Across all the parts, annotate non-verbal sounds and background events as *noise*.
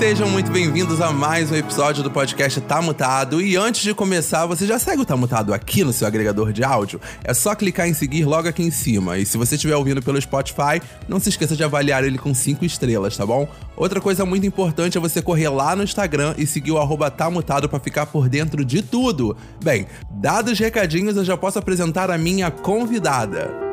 Sejam muito bem-vindos a mais um episódio do podcast Tá Mutado. E antes de começar, você já segue o Tá Mutado aqui no seu agregador de áudio? É só clicar em seguir logo aqui em cima. E se você estiver ouvindo pelo Spotify, não se esqueça de avaliar ele com 5 estrelas, tá bom? Outra coisa muito importante é você correr lá no Instagram e seguir o arroba Tá Mutado pra ficar por dentro de tudo. Bem, dados os recadinhos, eu já posso apresentar a minha convidada.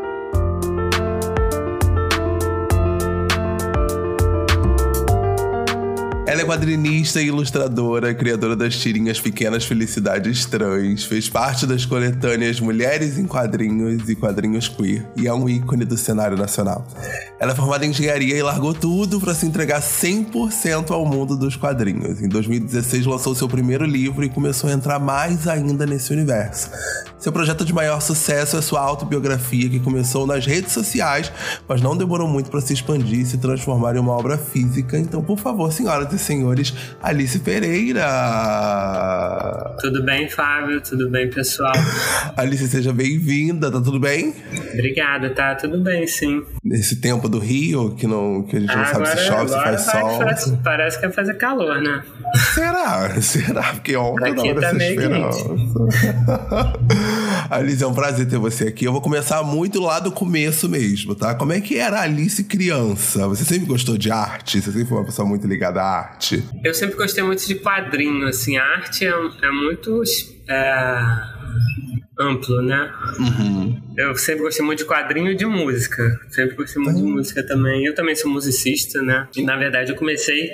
Ela é quadrinista e ilustradora, criadora das tirinhas Pequenas Felicidades Trans, fez parte das coletâneas Mulheres em Quadrinhos e Quadrinhos Queer e é um ícone do cenário nacional. Ela é formada em engenharia e largou tudo para se entregar 100% ao mundo dos quadrinhos. Em 2016 lançou seu primeiro livro e começou a entrar mais ainda nesse universo. Seu projeto de maior sucesso é sua autobiografia, que começou nas redes sociais, mas não demorou muito para se expandir e se transformar em uma obra física. Então, por favor, senhoras e senhores, Alice Pereira! Tudo bem, Fábio? Tudo bem, pessoal? Alice, seja bem-vinda, tá tudo bem? Obrigada, tá tudo bem, sim. Nesse tempo do Rio, que, não, que a gente não sabe se chove, se faz sol. parece, parece que vai fazer calor, né? Será? *laughs* Será? Porque ontem não tá era esperança. *laughs* Alice, é um prazer ter você aqui. Eu vou começar muito lá do começo mesmo, tá? Como é que era a Alice criança? Você sempre gostou de arte? Você sempre foi uma pessoa muito ligada à arte? Eu sempre gostei muito de quadrinho, assim. A arte é, é muito é, amplo, né? Uhum. Eu sempre gostei muito de quadrinho e de música. Sempre gostei muito de música também. Eu também sou musicista, né? E, na verdade, eu comecei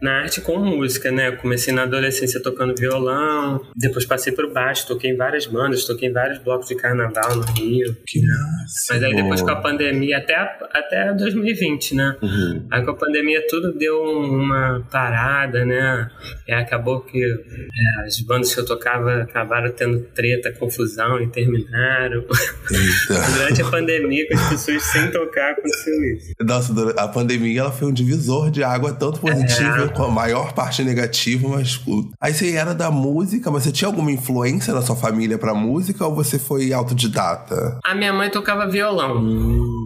na arte com música, né? Eu comecei na adolescência tocando violão, depois passei pro baixo, toquei em várias bandas, toquei em vários blocos de carnaval no Rio. Que massa. Mas aí depois com a pandemia, até, até 2020, né? Uhum. Aí com a pandemia tudo deu uma parada, né? E acabou que é, as bandas que eu tocava acabaram tendo treta, confusão e terminaram. *laughs* Durante a pandemia, com as pessoas sem tocar, aconteceu isso. Nossa, a pandemia ela foi um divisor de água, tanto positiva É. com a maior parte negativa, mas. pô, Aí você era da música, mas você tinha alguma influência na sua família pra música ou você foi autodidata? A minha mãe tocava violão,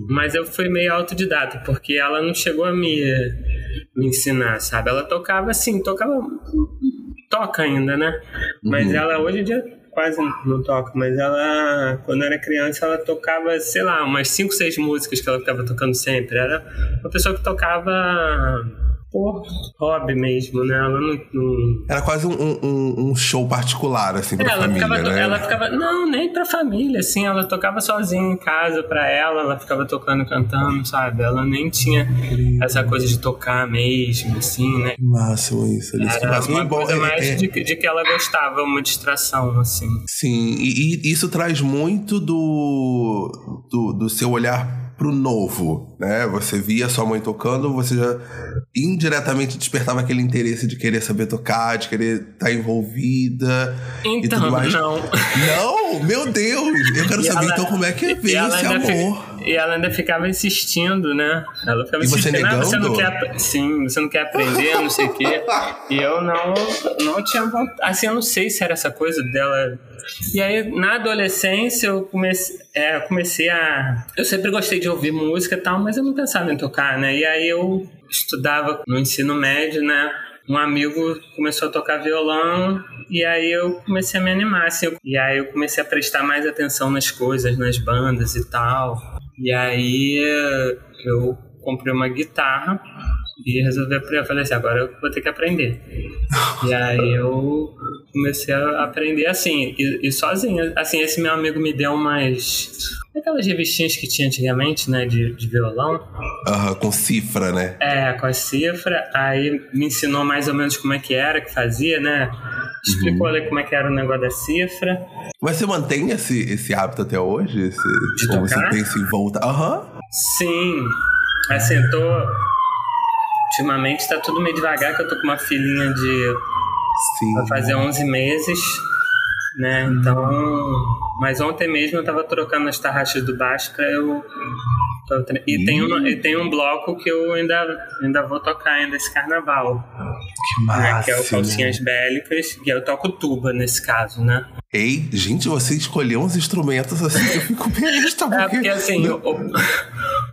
mas eu fui meio autodidata, porque ela não chegou a me, me ensinar, sabe? Ela tocava assim, tocava. Toca ainda, né? Mas ela hoje em dia quase não toca, mas ela, quando era criança, ela tocava, sei lá, umas 5, 6 músicas que ela ficava tocando sempre. Era uma pessoa que tocava por hobby mesmo, né? Ela não- não, Era quase um, um- um show particular, assim, pra ela família, ficava, né? ela ficava, não, nem pra família, assim, ela tocava sozinha em casa pra ela, ela ficava tocando, cantando, sabe? Ela nem tinha essa coisa de tocar mesmo, assim, né? Que máximo isso, que Era uma bom, coisa é- mais é- de, que- de que ela gostava, uma distração, assim. Sim, e, e isso traz muito do, do, do seu olhar pro novo, né? Você via sua mãe tocando, você já indiretamente despertava aquele interesse de querer saber tocar, de querer estar envolvida e Então, tudo mais. não. Não, meu Deus! Eu quero E saber ela- então como é que e veio esse amor. E ela ainda ficava insistindo, né? Ela ficava E você insistindo, ah, você não negando? quer, sim, você não quer aprender, não sei o quê. *laughs* E eu não, não tinha vontade. Assim, eu não sei se era essa coisa dela. E aí, na adolescência, eu comecei, é, comecei a. Eu sempre gostei de ouvir música e tal, mas eu não pensava em tocar, né? E aí eu estudava no ensino médio, né? Um amigo começou a tocar violão e aí eu comecei a me animar, assim. E aí eu comecei a prestar mais atenção nas coisas, nas bandas e tal. E aí eh, eu comprei uma guitarra e resolvi aprender. Eu falei assim, agora eu vou ter que aprender. E aí eu comecei a aprender assim, e, e sozinho. Assim, esse meu amigo me deu umas. Aquelas revistinhas que tinha antigamente, né, de, de violão. Aham, com cifra, né? É, com a cifra. Aí me ensinou mais ou menos como é que era, que fazia, né? Explicou ali como é que era o negócio da cifra. Mas você mantém esse, esse hábito até hoje? Esse, De ou você tocar? pensa em voltar? Aham. Sim. Assim, eu tô. Ultimamente tá tudo meio devagar, que eu tô com uma filhinha de. Sim. Vai fazer 11 meses, né? Então. Mas ontem mesmo eu tava trocando as tarraxas do baixo pra eu E tem, um, e tem um bloco que eu ainda, ainda vou tocar ainda esse carnaval. Que massa. Né, que é o Calcinhas Bélicas, e eu toco tuba nesse caso, né? Ei, gente, você escolheu uns instrumentos assim que eu fico besta. Porque... É, porque assim, o,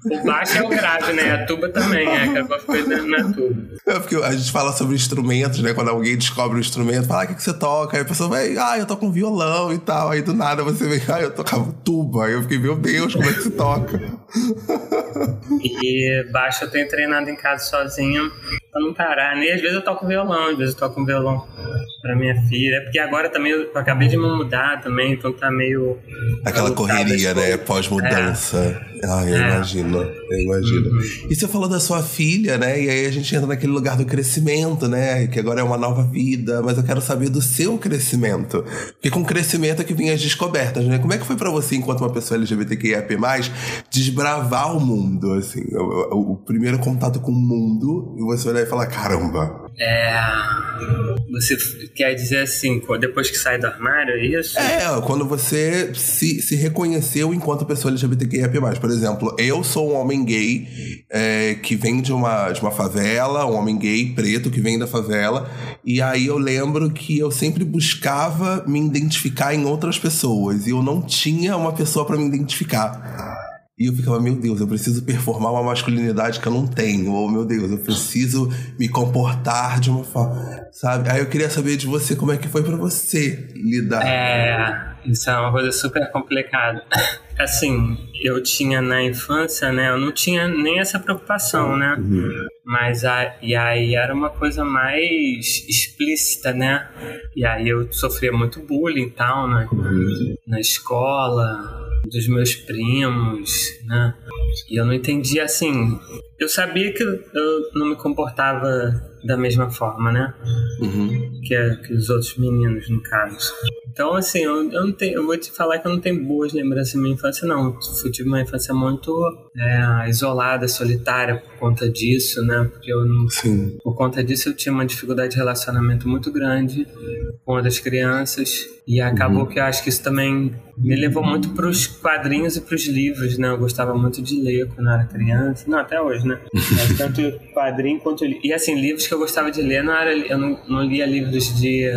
o, baixo é o grave, né? A tuba também, é aquela coisa na tuba. É porque a gente fala sobre instrumentos, né? Quando alguém descobre um instrumento, fala, ah, o que, que você toca? Aí a pessoa vai, ah, eu toco um violão e tal. Aí do nada você vem, ah, eu tocava tuba. Aí eu fiquei, meu Deus, como é que se toca? *laughs* e baixo eu tenho treinado em casa sozinho pra não parar. E às vezes eu toco violão, às vezes eu toco um violão pra minha filha. Porque agora também eu acabei de me mudar também, então tá meio. Aquela correria, né? Pós-mudança. É. Ah, eu é. imagino, eu imagino. Uhum. E você falou da sua filha, né? E aí a gente entra naquele lugar do crescimento, né? Que agora é uma nova vida, mas eu quero saber do seu crescimento. Porque com crescimento é que vem as descobertas, né? Como é que foi para você, enquanto uma pessoa LGBTQIAP+, desbravar o mundo, assim? O, o, o primeiro contato com o mundo, e você olhar e falar, caramba, é, você quer dizer assim, depois que sai do armário, é isso? É, quando você se, se reconheceu enquanto pessoa LGBTQIA+. Por exemplo, eu sou um homem gay é, que vem de uma, de uma favela, um homem gay preto que vem da favela, e aí eu lembro que eu sempre buscava me identificar em outras pessoas, e eu não tinha uma pessoa para me identificar. E eu ficava, meu Deus, eu preciso performar uma masculinidade que eu não tenho. Ou, meu Deus, eu preciso me comportar de uma forma, sabe? Aí eu queria saber de você como é que foi para você lidar. É, isso é uma coisa super complicada. *laughs* Assim, eu tinha na infância, né? Eu não tinha nem essa preocupação, né? Uhum. Mas a, e aí era uma coisa mais explícita, né? E aí eu sofria muito bullying e tal, né? Uhum. Na escola dos meus primos, né? E eu não entendia assim. Eu sabia que eu não me comportava da mesma forma, né? Uhum. Que, que os outros meninos, no caso. Então, assim, eu, eu, não tenho, eu vou te falar que eu não tenho boas lembranças da minha infância, não. Eu tive uma infância muito é, isolada, solitária por conta disso, né? Porque eu não. Sim. Por conta disso, eu tinha uma dificuldade de relacionamento muito grande com outras crianças. E acabou uhum. que eu acho que isso também me levou muito para os quadrinhos e para os livros, né? Eu gostava muito de ler quando eu era criança. Não, até hoje, né? *laughs* Mas tanto quadrinho quanto. E assim, livros que eu gostava de ler não era. Eu não, não lia livros de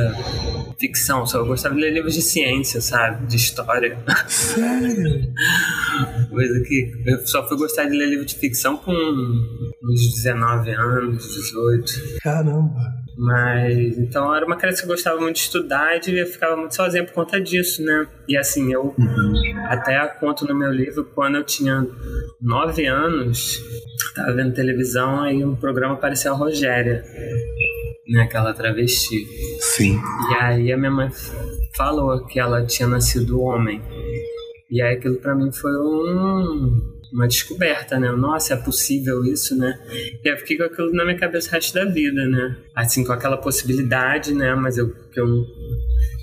ficção, só eu gostava de ler livros de ciência, sabe? De história. Sério? *laughs* Coisa que eu só fui gostar de ler livro de ficção com uns 19 anos, 18. Caramba. Mas então era uma criança que gostava muito de estudar e eu ficava muito sozinha por conta disso, né? E assim, eu uhum. até conto no meu livro quando eu tinha nove anos, tava vendo televisão, aí um programa apareceu a Rogéria né, aquela travesti. Sim. E aí a minha mãe falou que ela tinha nascido homem. E aí aquilo para mim foi um, uma descoberta, né? Nossa, é possível isso, né? E eu fiquei com aquilo na minha cabeça o resto da vida, né? Assim, com aquela possibilidade, né? Mas eu, eu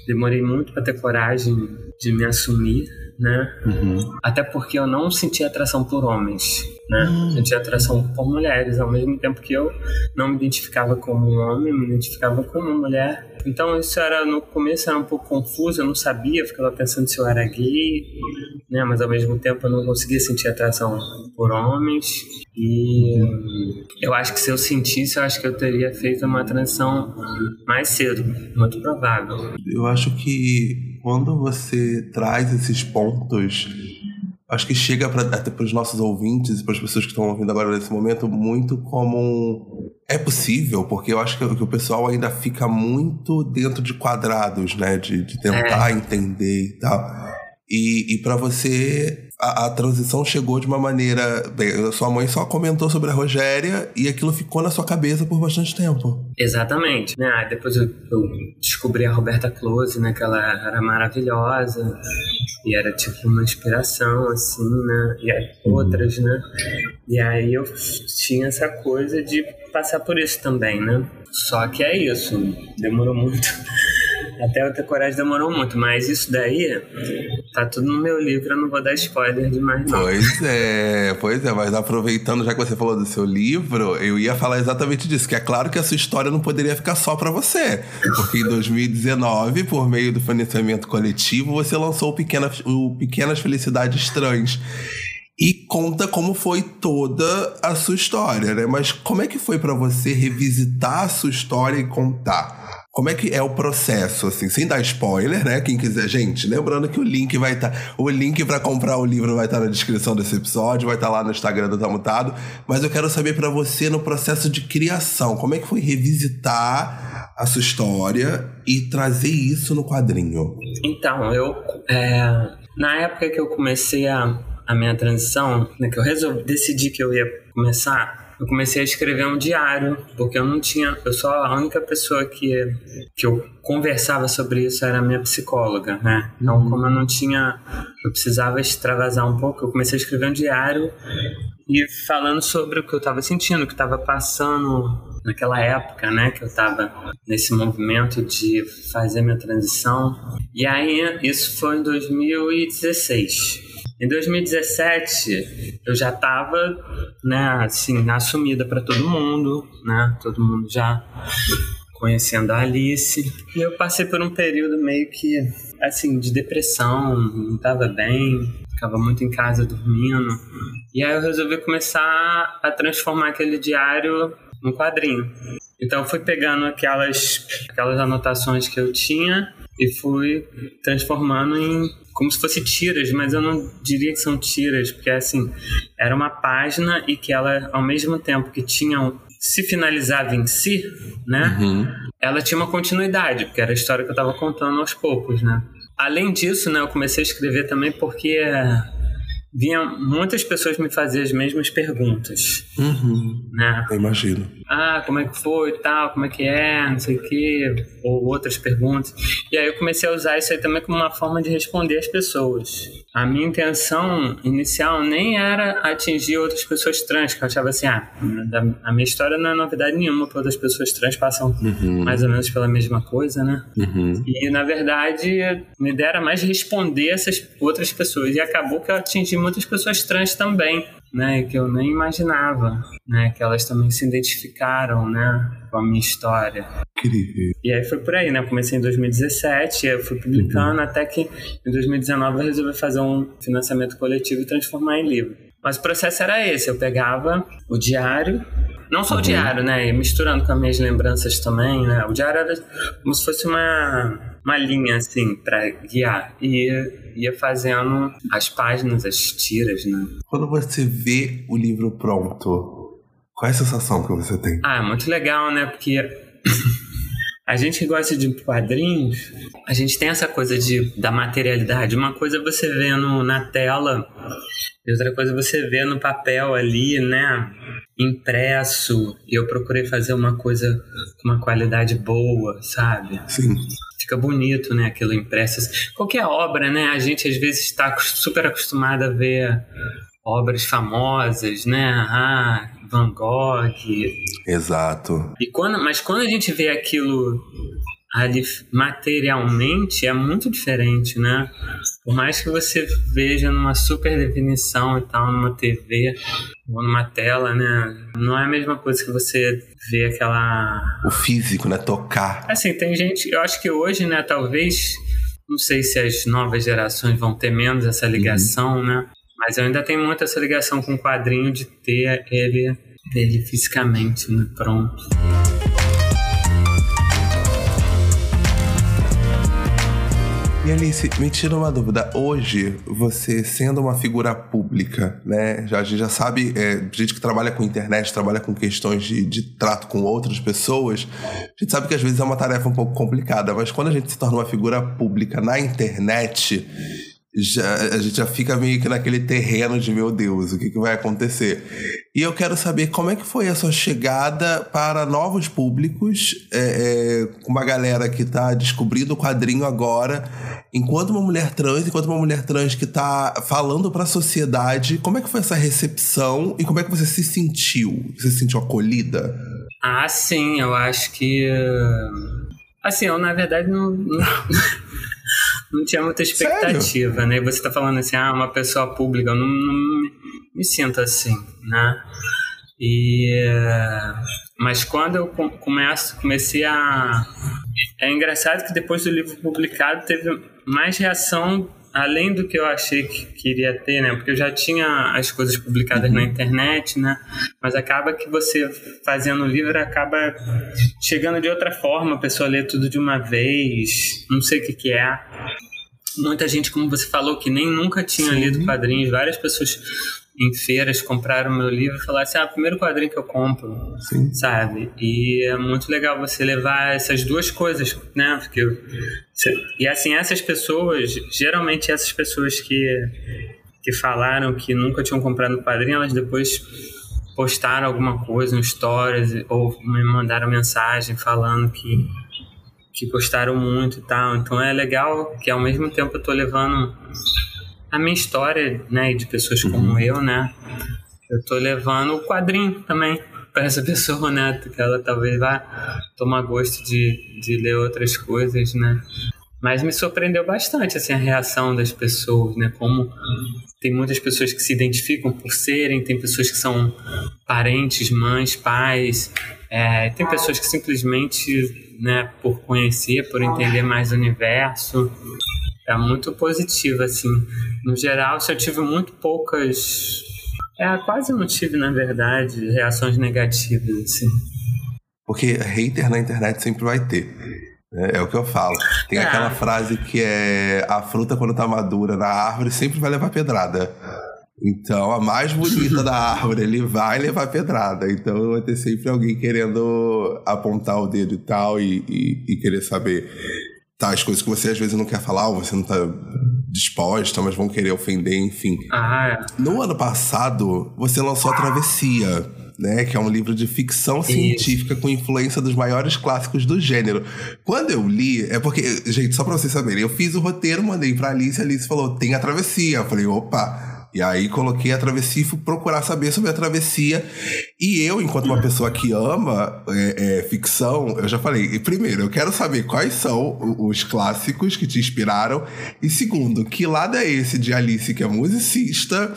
demorei muito para ter coragem de me assumir, né? Uhum. Até porque eu não sentia atração por homens né? Hum. Tinha atração por mulheres, ao mesmo tempo que eu não me identificava como um homem, me identificava como uma mulher. Então isso era no começo era um pouco confuso, eu não sabia, eu ficava pensando se eu era gay, né? Mas ao mesmo tempo eu não conseguia sentir atração por homens. E eu acho que se eu sentisse, eu acho que eu teria feito uma transição mais cedo, muito provável. Eu acho que quando você traz esses pontos acho que chega para até para os nossos ouvintes e para as pessoas que estão ouvindo agora nesse momento muito como é possível, porque eu acho que, que o pessoal ainda fica muito dentro de quadrados, né, de, de tentar é. entender e tal. E, e para você, a, a, transição chegou de uma maneira. Bem, sua mãe só comentou sobre a Rogéria e aquilo ficou na sua cabeça por bastante tempo. Exatamente. Né? Depois eu, eu descobri a Roberta Close, né? Que ela era maravilhosa. E era tipo uma inspiração, assim, né? E aí, outras, né? E aí eu tinha essa coisa de passar por isso também, né? Só que é isso, demorou muito. *laughs* Até eu ter coragem demorou muito, mas isso daí tá tudo no meu livro, eu não vou dar spoiler demais não. Pois é, pois é, mas aproveitando já que você falou do seu livro, eu ia falar exatamente disso, que é claro que a sua história não poderia ficar só para você, porque em 2019, por meio do financiamento coletivo, você lançou o, Pequena, o Pequenas Felicidades Trans. e conta como foi toda a sua história, né? Mas como é que foi para você revisitar a sua história e contar? Como é que é o processo, assim, sem dar spoiler, né? Quem quiser, gente, lembrando que o link vai estar. Tá, o link para comprar o livro vai estar tá na descrição desse episódio, vai estar tá lá no Instagram do Tamutado. Mas eu quero saber para você no processo de criação, como é que foi revisitar a sua história e trazer isso no quadrinho? Então, eu. É, na época que eu comecei a, a minha transição, né, que eu resolvi, decidi que eu ia começar eu comecei a escrever um diário, porque eu não tinha, eu só a única pessoa que que eu conversava sobre isso era a minha psicóloga, né? Então, uhum. como eu não tinha, eu precisava extravasar um pouco, eu comecei a escrever um diário e falando sobre o que eu estava sentindo, o que estava passando naquela época, né, que eu estava nesse movimento de fazer minha transição. E aí isso foi em 2016. Em 2017, eu já estava, né, assim, assumida para todo mundo, né? Todo mundo já conhecendo a Alice. E eu passei por um período meio que, assim, de depressão, não estava bem, ficava muito em casa dormindo. E aí eu resolvi começar a transformar aquele diário num quadrinho. Então eu fui pegando aquelas, aquelas anotações que eu tinha e fui transformando em como se fosse tiras, mas eu não diria que são tiras, porque assim, era uma página e que ela, ao mesmo tempo que tinha se finalizava em si, né? Uhum. Ela tinha uma continuidade, porque era a história que eu estava contando aos poucos, né? Além disso, né, eu comecei a escrever também porque vinham muitas pessoas me fazer as mesmas perguntas. Uhum. Né? Eu imagino. Ah, como é que foi tal, como é que é, não sei o quê, ou outras perguntas. E aí eu comecei a usar isso aí também como uma forma de responder as pessoas. A minha intenção inicial nem era atingir outras pessoas trans, que eu achava assim, ah, a minha história não é novidade nenhuma, todas as pessoas trans passam uhum. mais ou menos pela mesma coisa, né? Uhum. E na verdade, me ideia era mais responder essas outras pessoas. E acabou que eu atingi muitas pessoas trans também, né, que eu nem imaginava, né, que elas também se identificaram, né, com a minha história. Incrível. E aí foi por aí, né, eu comecei em 2017, eu fui publicando uhum. até que em 2019 eu resolvi fazer um financiamento coletivo e transformar em livro. Mas o processo era esse, eu pegava o diário, não só uhum. o diário, né, e misturando com as minhas lembranças também, né, o diário era como se fosse uma uma linha assim para guiar e ia fazendo as páginas, as tiras, né? Quando você vê o livro pronto, qual é a sensação que você tem? Ah, é muito legal, né? Porque *laughs* a gente que gosta de quadrinhos, a gente tem essa coisa de, da materialidade. Uma coisa é você vê no, na tela, e outra coisa você vê no papel ali, né? Impresso. E eu procurei fazer uma coisa com uma qualidade boa, sabe? Sim fica bonito, né? Aquilo impresso. Qualquer obra, né? A gente às vezes está super acostumado a ver obras famosas, né? Ah, Van Gogh. Exato. E quando, mas quando a gente vê aquilo ali materialmente é muito diferente, né? Por mais que você veja numa super definição e tal, numa TV ou numa tela, né? Não é a mesma coisa que você vê aquela. O físico, né? Tocar. Assim, tem gente. Eu acho que hoje, né, talvez. Não sei se as novas gerações vão ter menos essa ligação, uhum. né? Mas eu ainda tenho muito essa ligação com o quadrinho de ter ele, ele fisicamente, né? Pronto. E Alice, me tira uma dúvida. Hoje, você sendo uma figura pública, né? Já, a gente já sabe, é, gente que trabalha com internet, trabalha com questões de, de trato com outras pessoas, a gente sabe que às vezes é uma tarefa um pouco complicada, mas quando a gente se torna uma figura pública na internet, já, a gente já fica meio que naquele terreno de meu Deus, o que, que vai acontecer? E eu quero saber como é que foi a sua chegada para novos públicos, é, é, uma galera que está descobrindo o quadrinho agora, enquanto uma mulher trans, enquanto uma mulher trans que está falando para a sociedade, como é que foi essa recepção e como é que você se sentiu? Você se sentiu acolhida? Ah, sim, eu acho que. Assim, eu na verdade não... não... tinha muita expectativa, Sério? né? Você tá falando assim, ah, uma pessoa pública, eu não, não me sinto assim, né? E mas quando eu começo, comecei a é engraçado que depois do livro publicado teve mais reação além do que eu achei que queria ter, né? Porque eu já tinha as coisas publicadas uhum. na internet, né? Mas acaba que você fazendo o livro acaba chegando de outra forma, a pessoa lê tudo de uma vez, não sei o que que é. Muita gente, como você falou, que nem nunca tinha Sim. lido quadrinhos, várias pessoas em feiras compraram meu livro e falaram assim: ah, primeiro quadrinho que eu compro, Sim. sabe? E é muito legal você levar essas duas coisas, né? Porque e assim, essas pessoas, geralmente essas pessoas que, que falaram que nunca tinham comprado quadrinho, elas depois postaram alguma coisa, um stories, ou me mandaram mensagem falando que, que gostaram muito e tal. Então é legal que ao mesmo tempo eu tô levando a minha história, né, de pessoas como uhum. eu, né, eu tô levando o quadrinho também para essa *laughs* pessoa, né, que ela talvez vá tomar gosto de, de ler outras coisas, né. Mas me surpreendeu bastante assim a reação das pessoas, né? Como tem muitas pessoas que se identificam por serem, tem pessoas que são parentes, mães, pais, é, tem pessoas que simplesmente, né, por conhecer, por entender mais o universo, é muito positivo, assim. No geral, eu tive muito poucas. É, quase não tive, na verdade, reações negativas, assim. Porque hater na internet sempre vai ter. Né? É o que eu falo. Tem é. aquela frase que é a fruta quando tá madura na árvore sempre vai levar pedrada. Então, a mais bonita *laughs* da árvore, ele vai levar pedrada. Então, vai ter sempre alguém querendo apontar o dedo e tal e, e, e querer saber tá, as coisas que você às vezes não quer falar, ou você não tá disposta, mas vão querer ofender, enfim. Ah, é. No ano passado, você lançou a Travessia. Né, que é um livro de ficção Isso. científica com influência dos maiores clássicos do gênero. Quando eu li, é porque, gente, só pra vocês saberem, eu fiz o roteiro, mandei pra Alice, a Alice falou: tem a travessia. Eu falei, opa, e aí coloquei a travessia e fui procurar saber sobre a travessia. E eu, enquanto uma pessoa que ama é, é, ficção, eu já falei, primeiro, eu quero saber quais são os clássicos que te inspiraram. E segundo, que lado é esse de Alice, que é musicista,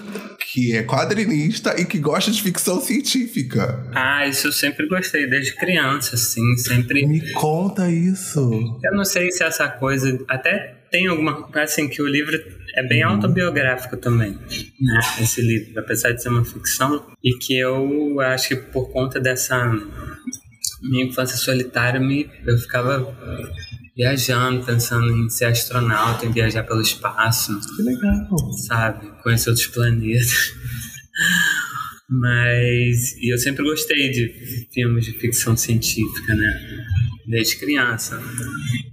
que é quadrinista e que gosta de ficção científica? Ah, isso eu sempre gostei, desde criança, assim, sempre. Me conta isso. Eu não sei se essa coisa. Até tem alguma. Assim, que o livro é bem uhum. autobiográfico também, né? Esse livro, apesar de ser uma ficção. E que eu acho que por conta dessa minha infância solitária, me, eu ficava viajando, pensando em ser astronauta, em viajar pelo espaço. Que legal. Sabe? Conhecer outros planetas. *laughs* Mas e eu sempre gostei de filmes de ficção científica, né? Desde criança.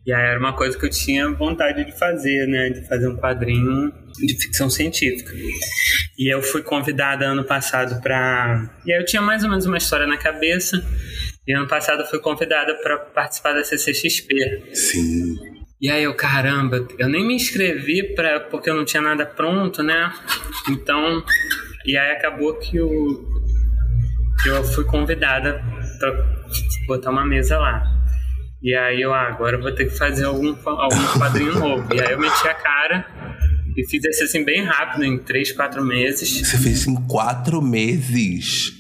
E aí era uma coisa que eu tinha vontade de fazer, né? De fazer um quadrinho de ficção científica. E eu fui convidada ano passado para. E aí eu tinha mais ou menos uma história na cabeça. E ano passado eu fui convidada para participar da CCXP. Sim. E aí eu, caramba, eu nem me inscrevi pra, porque eu não tinha nada pronto, né? Então e aí acabou que, que eu fui convidada para botar uma mesa lá. E aí eu, ah, agora eu vou ter que fazer algum, algum quadrinho *laughs* novo. E aí eu meti a cara e fiz esse assim bem rápido, em 3, 4 meses. Você fez em 4 meses?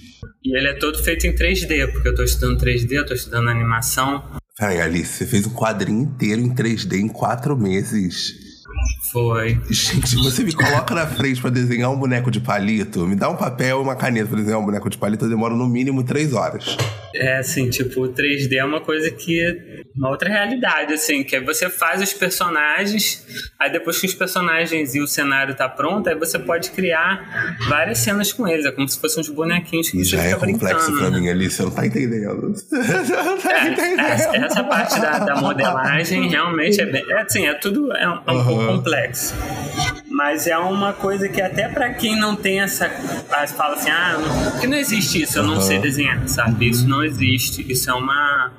E ele é todo feito em 3D, porque eu tô estudando 3D, eu tô estudando animação. Peraí, Alice, você fez um quadrinho inteiro em 3D em 4 meses? Foi. Gente, você me coloca na frente para desenhar um boneco de palito, me dá um papel e uma caneta pra desenhar um boneco de palito, eu demoro no mínimo três horas. É, assim, tipo, o 3D é uma coisa que é uma outra realidade, assim, que é você faz os personagens, aí depois que os personagens e o cenário tá pronto, aí você pode criar várias cenas com eles, é como se fossem uns bonequinhos que e você já é complexo pra né? mim ali, você não tá entendendo. *laughs* Você não tá é, entendendo. Essa, essa parte da, da, modelagem realmente é bem, é, assim, é tudo é um, é um uhum. pouco complexo. Mas é uma coisa que até para quem não tem essa. Fala assim, ah, porque não existe isso, eu não uhum. sei desenhar, sabe? Isso não existe. Isso é uma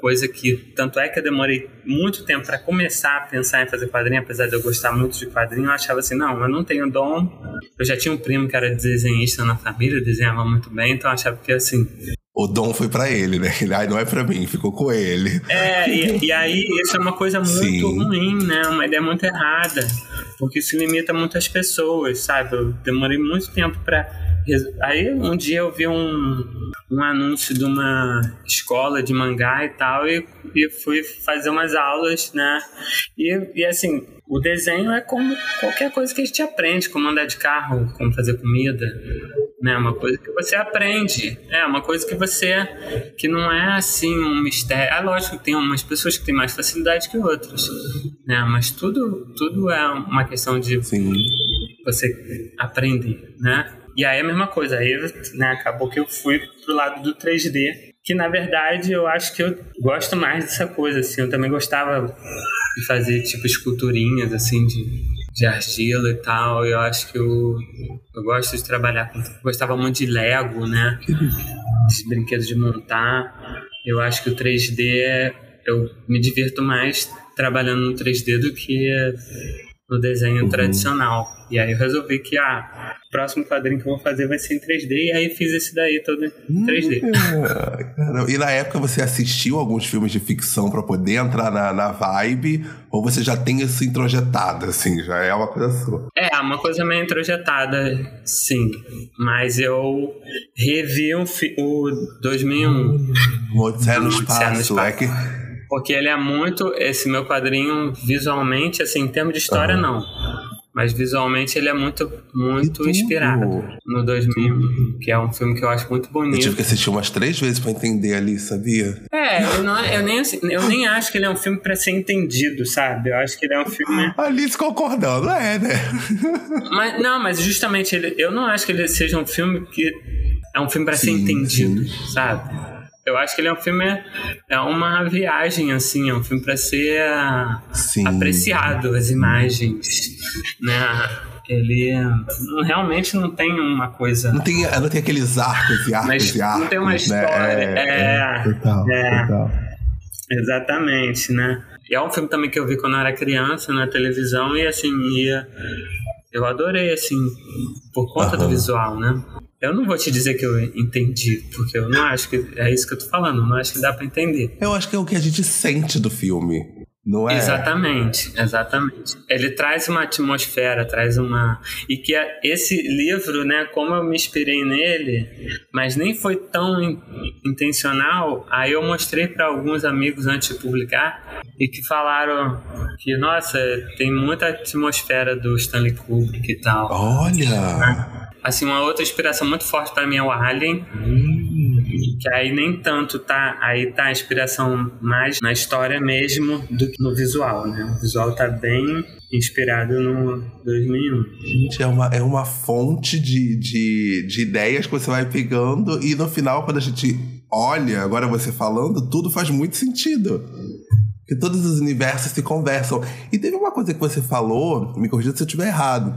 coisa que. Tanto é que eu demorei muito tempo para começar a pensar em fazer quadrinho, apesar de eu gostar muito de quadrinho, eu achava assim, não, eu não tenho dom. Eu já tinha um primo que era desenhista na família, desenhava muito bem, então eu achava que assim, o dom foi para ele, né? Ele, ai, não é para mim, ficou com ele. É, e, e, aí isso é uma coisa muito Sim. ruim, né? Uma ideia muito errada, porque isso limita muitas pessoas, sabe? Eu demorei muito tempo para Aí um dia eu vi um, um anúncio de uma escola de mangá e tal, e, e fui fazer umas aulas, né? E, e assim, o desenho é como qualquer coisa que a gente aprende, como andar de carro, como fazer comida, né? Uma coisa que você aprende, é uma coisa que você que não é assim um mistério. É lógico que tem umas pessoas que têm mais facilidade que outras, né? Mas tudo tudo é uma questão de Sim. você aprender, né? E aí a mesma coisa, aí né, acabou que eu fui pro lado do 3D, que na verdade eu acho que eu gosto mais dessa coisa, assim, eu também gostava de fazer tipo esculturinhas assim de, de argila e tal. Eu acho que eu, eu gosto de trabalhar com. Gostava muito de Lego, né? De brinquedos de montar. Eu acho que o 3D eu me divirto mais trabalhando no 3D do que no desenho Uhum. tradicional. E aí eu resolvi que ah, o próximo quadrinho que eu vou fazer vai ser em 3D e aí fiz esse daí todo em 3D. É, caramba. E na época você assistiu alguns filmes de ficção pra poder entrar na, na vibe? Ou você já tem isso introjetado, assim? Já é uma coisa sua? É, uma coisa meio introjetada, sim. Mas eu revi um o 2001. Odisseia no Odisseia no espaço. É que... Porque ele é muito. Esse meu quadrinho, visualmente, assim, em termos de história, Aham. não. Mas visualmente ele é muito, muito inspirado no 2000, que é um filme que eu acho muito Eu bonito. tive que assistir umas três vezes pra entender ali, sabia? É, eu, não, eu, nem, eu nem acho que ele é um filme pra ser entendido, sabe? Eu acho que ele é um filme. *laughs* Alice concordando, é, né? *laughs* Mas, não, mas justamente ele, eu não acho que ele seja um filme que é um filme pra ser Sim, entendido, sabe? Eu acho que ele é um filme é uma viagem assim, é um filme pra ser ah, Sim. apreciado as imagens, né? Ele não- realmente não tem uma coisa Não tem, não tem aqueles arcos e arcos Mas e não arcos, tem uma né? história, é, total, é. total. Exatamente, né? E é um filme também que eu vi quando eu era criança na televisão e assim, ia, eu adorei, assim, por conta do Aham. visual, né? Eu não vou te dizer que eu entendi, porque eu não acho que é isso que eu tô falando, eu não acho que dá pra entender. Eu acho que é o que a gente sente do filme, não é? Exatamente, exatamente. Ele traz uma atmosfera, traz uma. E que é- esse livro, né, como eu me inspirei nele, mas nem foi tão in- intencional, aí eu mostrei para alguns amigos antes de publicar e que falaram que, nossa, tem muita atmosfera do Stanley Kubrick e tal. Olha! Assim, uma outra inspiração muito forte para mim é o Alien, que aí nem tanto tá, aí tá a inspiração mais na história mesmo do que no visual, né? O visual tá bem inspirado no 2001. Gente, é uma, é uma fonte de, de, de ideias que você vai pegando e no final, quando a gente olha, agora você falando, tudo faz muito sentido. Porque todos os universos se conversam. E teve uma coisa que você falou, me corrija se eu estiver errado,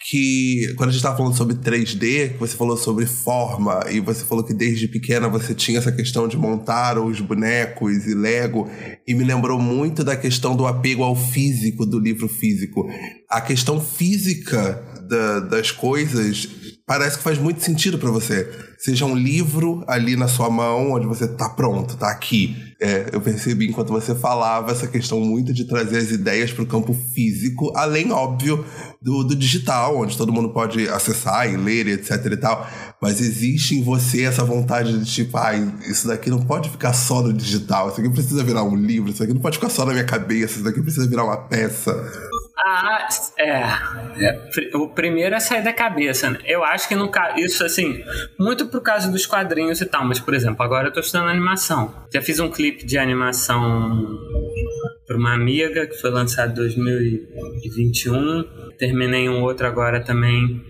que quando a gente estava falando sobre 3D, que você falou sobre forma, e você falou que desde pequena você tinha essa questão de montar os bonecos e Lego, e me lembrou muito da questão do apego ao físico, do livro físico. A questão física da- das coisas parece que faz muito sentido pra você. Seja um livro ali na sua mão, onde você tá pronto, tá aqui. É, eu percebi enquanto você falava essa questão muito de trazer as ideias pro campo físico, além, óbvio, do, do digital, onde todo mundo pode acessar e ler, etc e tal. Mas existe em você essa vontade de tipo, ai, isso daqui não pode ficar só no digital, isso aqui precisa virar um livro, isso aqui não pode ficar só na minha cabeça, isso daqui precisa virar uma peça. Ah, é. É, O primeiro é sair da cabeça, né? Eu acho que no. Isso, assim, muito por causa dos quadrinhos e tal. Mas, por exemplo, agora eu tô estudando animação. Já fiz um clipe de animação para uma amiga que foi lançado em 2021. Terminei um outro agora também.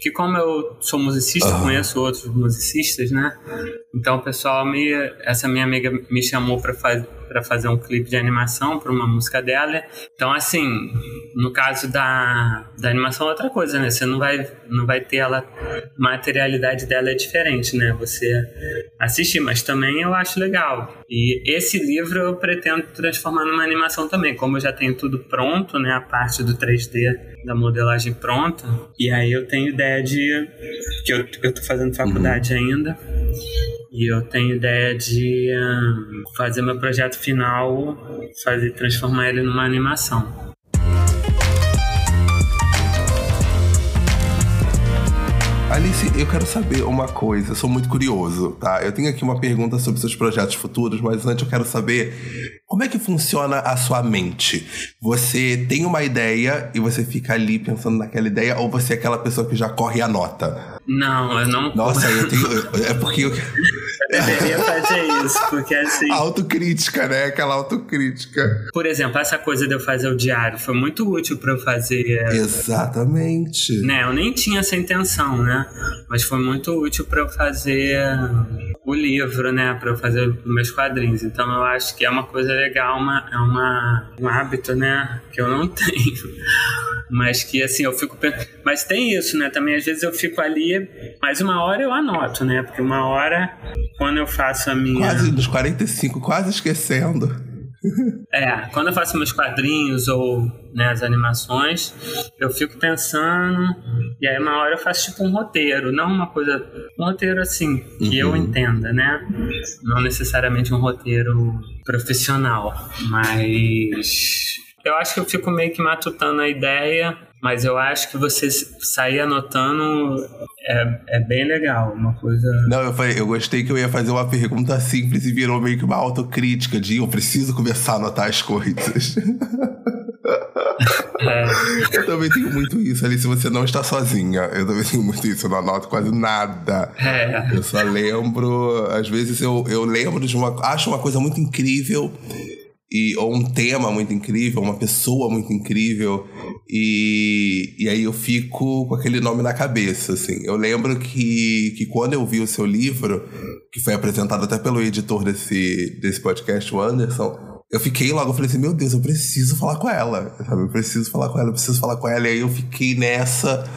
Que, como eu sou musicista, Aham. conheço outros musicistas, né? Então, o pessoal me. Essa minha amiga me chamou para fazer para fazer um clipe de animação para uma música dela. Então, assim, no caso da, da animação é outra coisa, né? Você não vai, não vai ter ela. A materialidade dela é diferente, né? Você assistir, mas também eu acho legal. E esse livro eu pretendo transformar numa animação também. Como eu já tenho tudo pronto, né? A parte do 3D da modelagem pronta. E aí eu tenho ideia de. que eu, eu tô fazendo faculdade ainda. E eu tenho ideia de ahn, fazer meu projeto final, fazer transformar ele numa animação. Alice, eu quero saber uma coisa, eu sou muito curioso, tá? Eu tenho aqui uma pergunta sobre seus projetos futuros, mas antes eu quero saber como é que funciona a sua mente? Você tem uma ideia e você fica ali pensando naquela ideia, ou você é aquela pessoa que já corre e anota? Não, eu não. *laughs* Nossa, eu tenho. É porque eu. Eu deveria fazer isso, porque assim. *laughs* Autocrítica, né? Aquela autocrítica. Por exemplo, essa coisa de eu fazer o diário foi muito útil para eu fazer. Exatamente. Né, eu nem tinha essa intenção, né? Mas foi muito útil para eu fazer o livro, né? Para eu fazer meus quadrinhos. Então eu acho que é uma coisa legal, uma, é uma, um hábito, né? Que eu não *laughs* tenho. Mas que assim, eu fico. Mas tem isso, né? Também às vezes eu fico ali, mas uma hora eu anoto, né? Porque uma hora, quando eu faço a minha. Quase nos 45, quase esquecendo. É, quando eu faço meus quadrinhos ou né, as animações, eu fico pensando, e aí uma hora eu faço tipo um roteiro, não uma coisa, um roteiro assim, que uhum. eu entenda, né? Não necessariamente um roteiro profissional, mas eu acho que eu fico meio que matutando a ideia, mas eu acho que você sair anotando é, é bem legal, uma coisa. Não, eu falei, eu gostei que eu ia fazer uma pergunta simples e virou meio que uma autocrítica de eu preciso começar a anotar as coisas. *laughs* É. Eu também tenho muito isso ali, se você não está sozinha. Eu também tenho muito isso, eu não anoto quase nada. É. Eu só lembro, às vezes eu, eu lembro de uma. Acho uma coisa muito incrível e, ou um tema muito incrível, uma pessoa muito incrível, e, e aí eu fico com aquele nome na cabeça, assim. Eu lembro que, que quando eu vi o seu livro, que foi apresentado até pelo editor desse, desse podcast, o Anderson, eu fiquei logo, eu falei assim, meu Deus, eu preciso falar com ela, sabe? Eu preciso falar com ela, eu preciso falar com ela, e aí eu fiquei nessa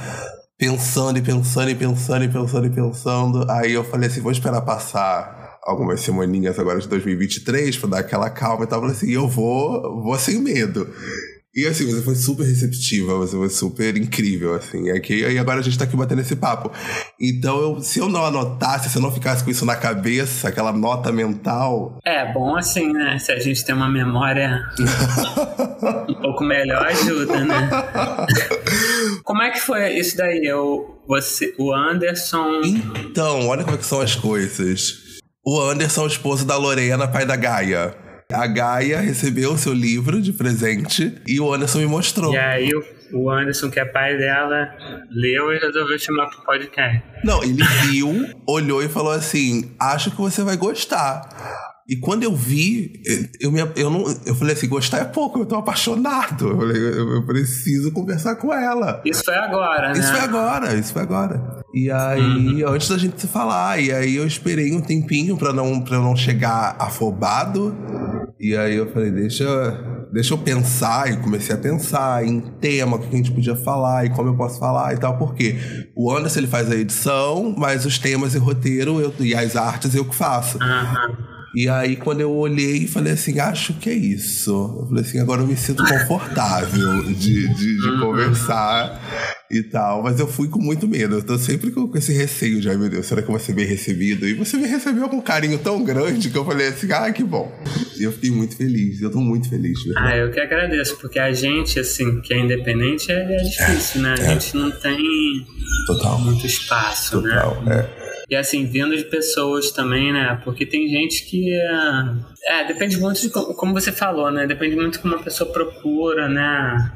pensando e pensando e pensando e pensando e pensando. Aí eu falei assim, vou esperar passar algumas semaninhas agora de 2023 para dar aquela calma e tal. Falei assim, eu vou, vou sem medo. E assim, você foi super receptiva, você foi super incrível, assim. É que, e agora a gente tá aqui batendo esse papo. Então, eu, se eu não anotasse, se eu não ficasse com isso na cabeça, aquela nota mental. É, bom assim, né? Se a gente tem uma memória *laughs* um pouco melhor, ajuda, né? como é que foi isso daí? Eu, você, o Anderson. Então, olha como é que são as coisas. O Anderson, o esposo da Lorena, pai da Gaia. A Gaia recebeu o seu livro de presente e o Anderson me mostrou. E aí o Anderson, que é pai dela, leu e resolveu chamar pro podcast. Não, ele viu, *laughs* olhou e falou assim: acho que você vai gostar. E quando eu vi, eu, me, eu, não, eu falei assim: gostar é pouco, eu tô apaixonado. Eu, falei, eu, eu preciso conversar com ela. Isso foi agora, né? Isso foi agora, isso foi agora. E aí, uhum. antes da gente se falar, e aí eu esperei um tempinho pra não, pra não chegar afobado. E aí eu falei: deixa, deixa eu pensar. E comecei a pensar em tema, o que a gente podia falar e como eu posso falar e tal. Porque o Anderson ele faz a edição, mas os temas e roteiro eu, e as artes eu que faço. Uhum. E aí, quando eu olhei e falei assim, acho que é isso. Eu falei assim, agora eu me sinto confortável de, de, de uhum. conversar e tal. Mas eu fui com muito medo. Eu tô sempre com, esse receio de, ai meu Deus, será que eu vou ser bem recebido? E você me recebeu com um carinho tão grande que eu falei assim, ah, que bom. E eu fiquei muito feliz. Eu tô muito feliz. Verdade. Ah, eu que agradeço, porque a gente, assim, que é independente, é, é difícil, né? A é. gente não tem Total. muito espaço, Total, né? É. E assim, vindo de pessoas também, né? Porque tem gente que. É, é depende muito de como você falou, né? Depende muito de como a pessoa procura, né?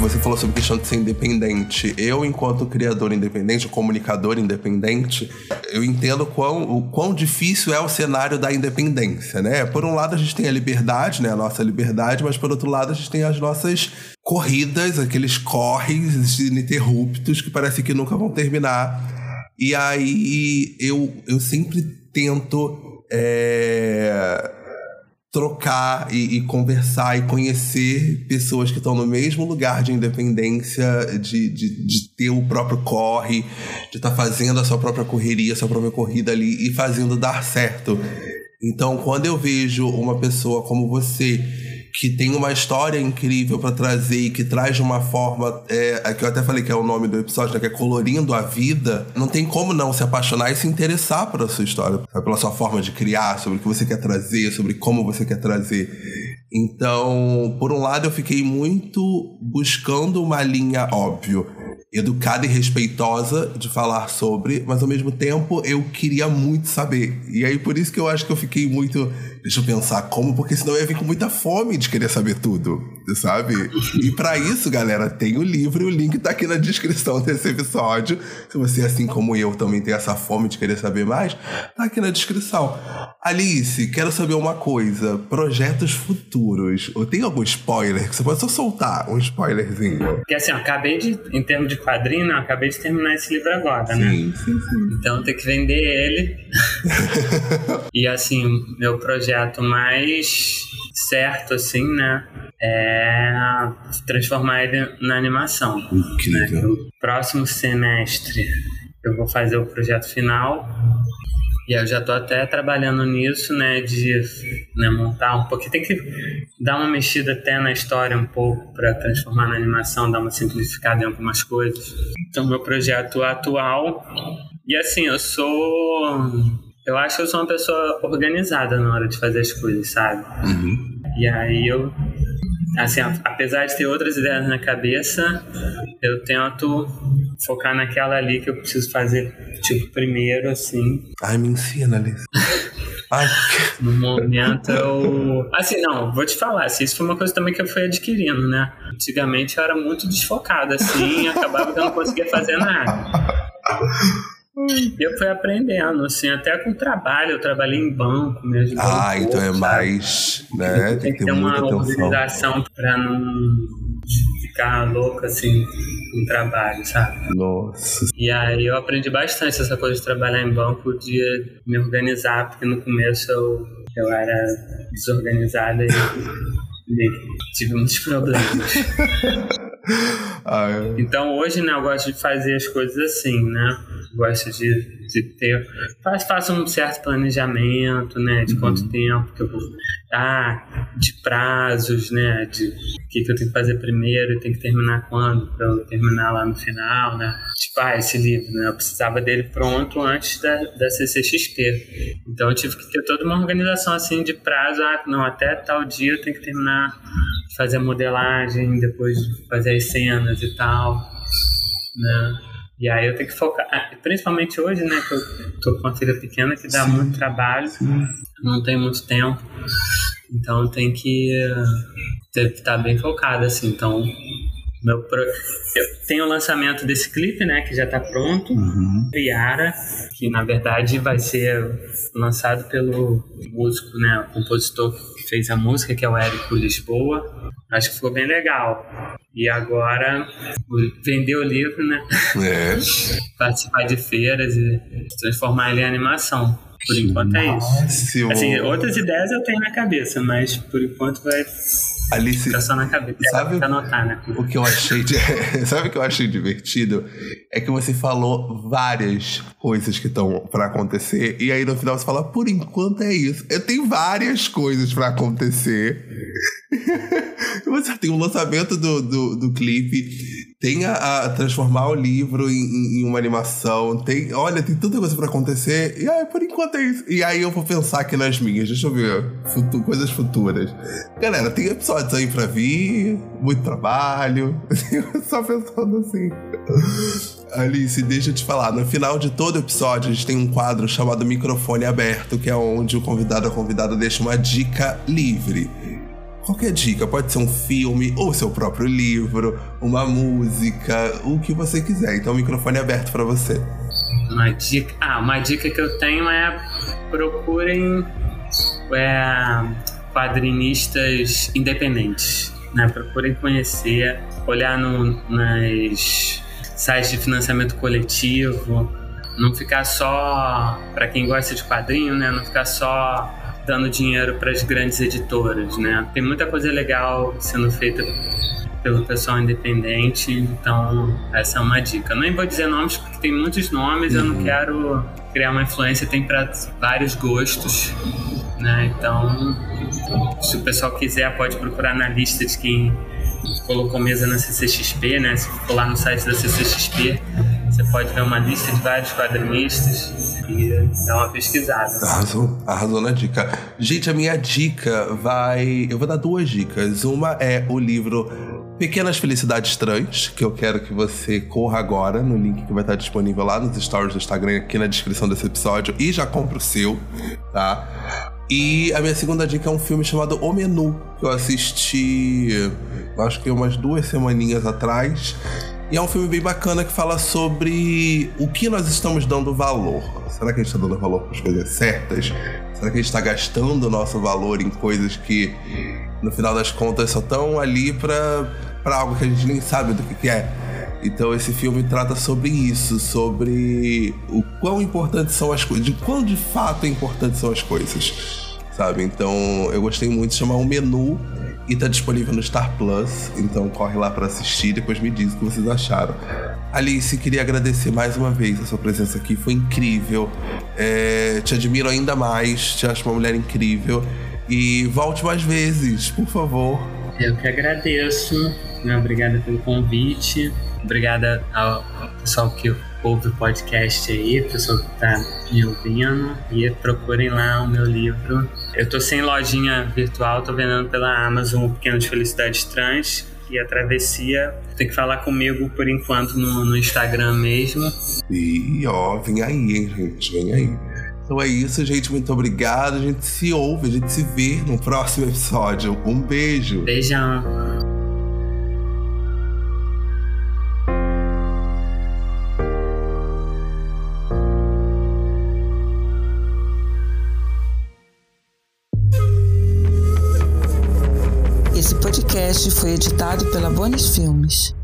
Você falou sobre a questão de ser independente. Eu, enquanto criador independente, comunicador independente, eu entendo quão, o quão difícil é o cenário da independência, né? Por um lado, a gente tem a liberdade, né? A nossa liberdade, mas por outro lado, a gente tem as nossas corridas, aqueles corres ininterruptos que parece que nunca vão terminar. E aí eu, eu sempre tento. É trocar e, e, conversar e conhecer pessoas que estão no mesmo lugar de independência, de, de, de ter o próprio corre, de estar tá fazendo a sua própria correria, a sua própria corrida ali e fazendo dar certo. Então, quando eu vejo uma pessoa como você que tem uma história incrível para trazer e que traz de uma forma é, é, que eu até falei que é o nome do episódio, né, que é colorindo a vida, não tem como não se apaixonar e se interessar pela sua história, pela sua forma de criar, sobre o que você quer trazer, sobre como você quer trazer. Então, por um lado, eu fiquei muito buscando uma linha óbvio educada e respeitosa de falar sobre, mas ao mesmo tempo eu queria muito saber. E aí por isso que eu acho que eu fiquei muito. Deixa eu pensar como, porque senão eu ia vir com muita fome de querer saber tudo, sabe? E para isso, galera, tem o livro e o link tá aqui na descrição desse episódio. Se você, assim como eu, também tem essa fome de querer saber mais, tá aqui na descrição. Alice, quero saber uma coisa: projetos futuros. Ou tem algum spoiler que você pode só soltar? Um spoilerzinho. Porque assim, eu acabei de, em termos de quadrinho, eu acabei de terminar esse livro agora, sim, né? Sim, sim. Então tem que vender ele. *laughs* e assim, meu projeto mais certo, assim, né? É transformar ele na animação. Incrível. Né? No próximo semestre eu vou fazer o projeto final. E eu já tô até trabalhando nisso, né, de né, montar um pouquinho. Tem que dar uma mexida até na história um pouco para transformar na animação, dar uma simplificada em algumas coisas. Então, meu projeto atual. E assim, eu sou. Eu acho que eu sou uma pessoa organizada na hora de fazer as coisas, sabe? Uhum. E aí eu. Assim, apesar de ter outras ideias na cabeça, eu tento focar naquela ali que eu preciso fazer, tipo, primeiro, assim. Ai, me ensina, Alice. *laughs* Ai, No momento eu. Assim, não, vou te falar, assim, isso foi uma coisa também que eu fui adquirindo, né? Antigamente eu era muito desfocado, assim, e acabava que eu não conseguia fazer nada. *laughs* E eu fui aprendendo, assim, até com trabalho. Eu trabalhei em banco mesmo. ah, um então pouco, é sabe? mais. Né? Tem que ter uma muita atenção. organização pra não ficar louco, assim, com trabalho, sabe? Nossa. E aí eu aprendi bastante essa coisa de trabalhar em banco, de me organizar, porque no começo eu, eu era desorganizada e, e tive muitos problemas. *laughs* Ah, é. Então hoje, né, eu gosto de fazer as coisas assim, né? Gosto de, de ter. Faço, faço um certo planejamento, né? De quanto tempo que eu vou dar, de prazos, né? De o que, que eu tenho que fazer primeiro e tenho que terminar quando, para eu terminar lá no final, né? Tipo, ah, esse livro, né? Eu precisava dele pronto antes da, da CCXP. Então eu tive que ter toda uma organização assim de prazo. Ah, não, até tal dia eu tenho que terminar fazer a modelagem, depois fazer as cenas e tal, né? E aí eu tenho que focar, ah, principalmente hoje, né, que eu tô com uma filha pequena que dá muito trabalho, não tem muito tempo, então tenho que ter que estar bem focado, assim, então pro... eu tenho o lançamento desse clipe, né, que já tá pronto, Uhum. Yara, que na verdade vai ser lançado pelo músico, né, o compositor que fez a música, que é o Érico Lisboa. Acho que ficou bem legal. E agora vender o livro, né, É. *laughs* participar de feiras e transformar ele em animação. Por enquanto é isso. Assim, outras ideias eu tenho na cabeça, mas por enquanto vai Alice, só na cabeça. Sabe- anotar, né? o que eu achei de... *laughs* Sabe o que eu achei divertido? É que você falou várias coisas que estão pra acontecer e aí no final você fala, por enquanto é isso. Eu tenho várias coisas pra acontecer. *laughs* você tem o lançamento do, do, do clipe, tem a, a transformar o livro em, em- uma animação, tem, olha, tem tanta coisa pra acontecer e aí por enquanto é isso. E aí eu vou pensar aqui nas minhas, deixa eu ver, futu- coisas futuras. Galera, tem episódios aí pra vir, muito trabalho, *laughs* só pensando assim. Alice, deixa eu te falar, no final de todo episódio a gente tem um quadro chamado Microfone Aberto, que é onde o convidado ou convidada deixa uma dica livre. Qualquer dica, pode ser um filme ou seu próprio livro, uma música, o que você quiser. Então, o microfone é aberto pra você. Uma dica. Ah, uma dica que eu tenho é procurem é, quadrinistas independentes. Né? Procurem conhecer, olhar no, nas sites de financiamento coletivo, não ficar só para quem gosta de quadrinho, né? Não ficar só dando dinheiro para as grandes editoras, né? Tem muita coisa legal sendo feita pelo pessoal independente, então essa é uma dica. Nem vou dizer nomes porque tem muitos nomes, eu não quero criar uma influência, tem para vários gostos, né? Então, se o pessoal quiser, pode procurar na lista de quem colocou mesa na CCXP, né? Se for lá no site da CCXP, você pode ver uma lista de vários quadrinistas. E dar uma pesquisada. Arrasou, arrasou na dica. Gente, a minha dica vai. Eu vou dar duas dicas. Uma é o livro Pequenas Felicidades Trans, que eu quero que você corra agora no link que vai estar disponível lá nos stories do Instagram, aqui na descrição desse episódio, e já compra o seu, tá? E a minha segunda dica é um filme chamado O Menu, que eu assisti, acho que umas duas semaninhas atrás. E é um filme bem bacana que fala sobre o que nós estamos dando valor. Será que a gente está dando valor para as coisas certas? Será que a gente está gastando o nosso valor em coisas que, no final das contas, só estão ali para algo que a gente nem sabe do que, que é? Então esse filme trata sobre isso, sobre o quão importantes são as coisas, de quão de fato importantes são as coisas, sabe? Então eu gostei muito de chamar um menu e tá disponível no Star Plus, então corre lá para assistir, depois me diz o que vocês acharam. Alice, queria agradecer mais uma vez a sua presença aqui, foi incrível. É, te admiro ainda mais, te acho uma mulher incrível e volte mais vezes, por favor. Eu que agradeço, né? obrigada pelo convite. Obrigada ao pessoal que ouve o podcast aí, pessoal que tá me ouvindo. E procurem lá o meu livro. Eu tô sem lojinha virtual, tô vendendo pela Amazon o Pequeno de Felicidades Trans. E a travessia tem que falar comigo por enquanto no, no Instagram mesmo. E ó, vem aí, hein, gente, vem aí. Então é isso, gente. Muito obrigado. A gente se ouve, a gente se vê no próximo episódio. Um beijo. Beijão. Esse podcast foi editado pela Bonis Filmes.